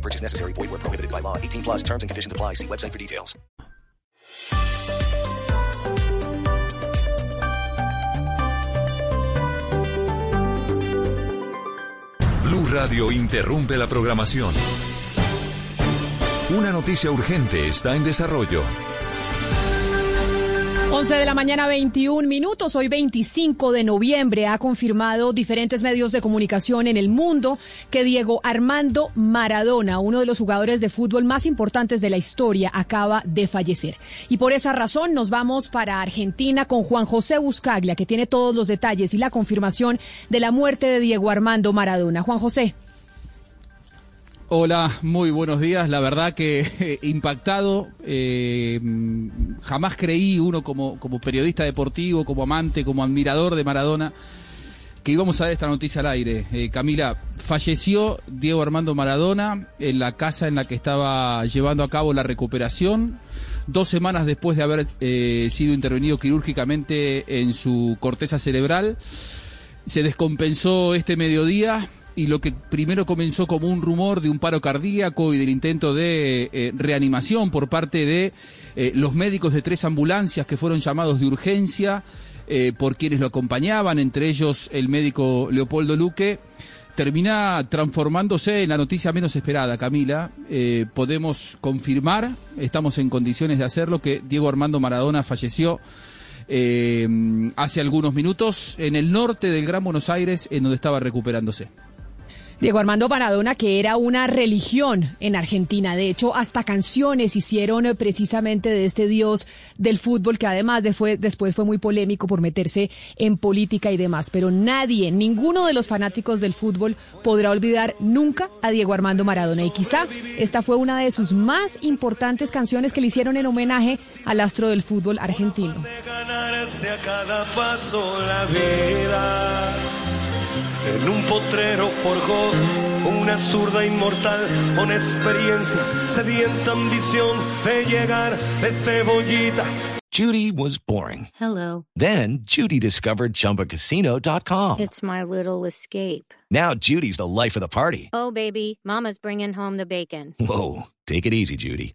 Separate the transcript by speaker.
Speaker 1: Purchase necessary. Void where prohibited by law. 18 plus terms and conditions apply. See website for details.
Speaker 2: Blue Radio interrumpe la programación. Una noticia urgente está en desarrollo.
Speaker 3: 11 de la mañana, 21 minutos. Hoy 25 de noviembre ha confirmado diferentes medios de comunicación en el mundo que Diego Armando Maradona, uno de los jugadores de fútbol más importantes de la historia, acaba de fallecer. Y por esa razón nos vamos para Argentina con Juan José Buscaglia, que tiene todos los detalles y la confirmación de la muerte de Diego Armando Maradona. Juan José.
Speaker 4: Hola, muy buenos días. La verdad que eh, impactado. eh, jamás creí uno como, como periodista deportivo, como amante, como admirador de Maradona, que íbamos a dar esta noticia al aire. Eh, Camila, falleció Diego Armando Maradona en la casa en la que estaba llevando a cabo la recuperación. Dos semanas después de haber eh, sido intervenido quirúrgicamente en su corteza cerebral. Se descompensó este mediodía y lo que primero comenzó como un rumor de un paro cardíaco y del intento de eh, reanimación por parte de eh, los médicos de tres ambulancias que fueron llamados de urgencia eh, por quienes lo acompañaban, entre ellos el médico Leopoldo Luque, termina transformándose en la noticia menos esperada, Camila. Podemos confirmar, estamos en condiciones de hacerlo, que Diego Armando Maradona falleció hace algunos minutos en el norte del Gran Buenos Aires, en donde estaba recuperándose.
Speaker 3: Diego Armando Maradona, que era una religión en Argentina. De hecho, hasta canciones hicieron eh, precisamente de este dios del fútbol, que además de fue, después fue muy polémico por meterse en política y demás. Pero nadie, ninguno de los fanáticos del fútbol podrá olvidar nunca a Diego Armando Maradona. Y quizá esta fue una de sus más importantes canciones que le hicieron en homenaje al astro del fútbol argentino.
Speaker 5: En un potrero forjó una zurda inmortal con experiencia, sedienta ambición de llegar de cebollita.
Speaker 6: Judy was boring.
Speaker 7: Hello.
Speaker 6: Then Judy discovered ChumbaCasino.com.
Speaker 7: It's my little escape.
Speaker 6: Now Judy's the life of the party.
Speaker 7: Oh, baby, Mama's bringing home the bacon.
Speaker 6: Whoa, take it easy, Judy.